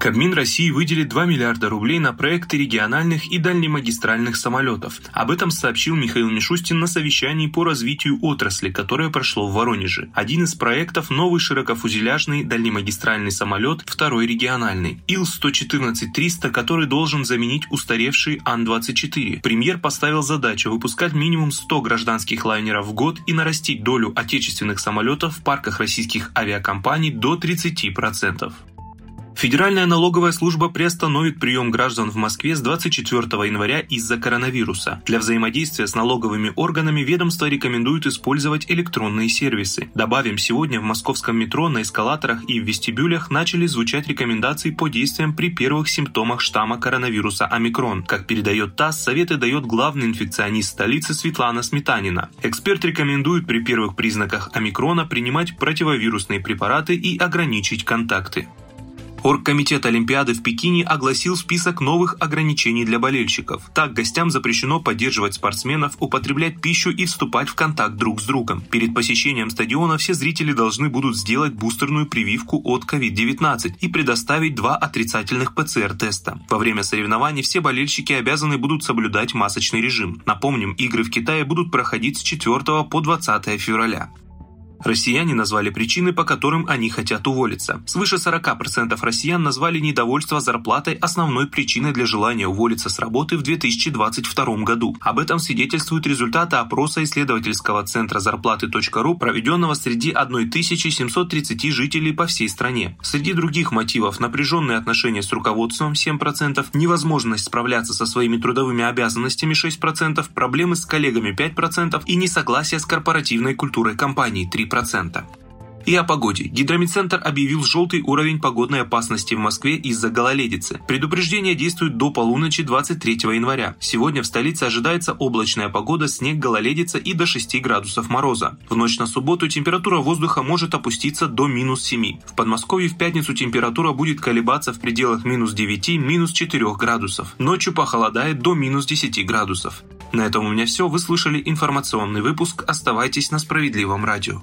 Кабмин России выделит 2 миллиарда рублей на проекты региональных и дальнемагистральных самолетов. Об этом сообщил Михаил Мишустин на совещании по развитию отрасли, которое прошло в Воронеже. Один из проектов – новый широкофузеляжный дальнемагистральный самолет, второй региональный. Ил-114-300, который должен заменить устаревший Ан-24. Премьер поставил задачу выпускать минимум 100 гражданских лайнеров в год и нарастить долю отечественных самолетов в парках российских авиакомпаний до 30%. Федеральная налоговая служба приостановит прием граждан в Москве с 24 января из-за коронавируса. Для взаимодействия с налоговыми органами ведомство рекомендует использовать электронные сервисы. Добавим, сегодня в московском метро, на эскалаторах и в вестибюлях начали звучать рекомендации по действиям при первых симптомах штамма коронавируса омикрон. Как передает ТАСС, советы дает главный инфекционист столицы Светлана Сметанина. Эксперт рекомендует при первых признаках омикрона принимать противовирусные препараты и ограничить контакты. Оргкомитет Олимпиады в Пекине огласил список новых ограничений для болельщиков. Так, гостям запрещено поддерживать спортсменов, употреблять пищу и вступать в контакт друг с другом. Перед посещением стадиона все зрители должны будут сделать бустерную прививку от COVID-19 и предоставить два отрицательных ПЦР-теста. Во время соревнований все болельщики обязаны будут соблюдать масочный режим. Напомним, игры в Китае будут проходить с 4 по 20 февраля. Россияне назвали причины, по которым они хотят уволиться. Свыше 40% россиян назвали недовольство зарплатой основной причиной для желания уволиться с работы в 2022 году. Об этом свидетельствуют результаты опроса исследовательского центра зарплаты.ру, проведенного среди 1730 жителей по всей стране. Среди других мотивов напряженные отношения с руководством 7%, невозможность справляться со своими трудовыми обязанностями 6%, проблемы с коллегами 5% и несогласие с корпоративной культурой компании 3%. 3%. И о погоде. Гидромедцентр объявил желтый уровень погодной опасности в Москве из-за гололедицы. Предупреждение действует до полуночи 23 января. Сегодня в столице ожидается облачная погода, снег, гололедица и до 6 градусов мороза. В ночь на субботу температура воздуха может опуститься до минус 7. В Подмосковье в пятницу температура будет колебаться в пределах минус 9, минус 4 градусов. Ночью похолодает до минус 10 градусов. На этом у меня все. Вы слышали информационный выпуск. Оставайтесь на справедливом радио.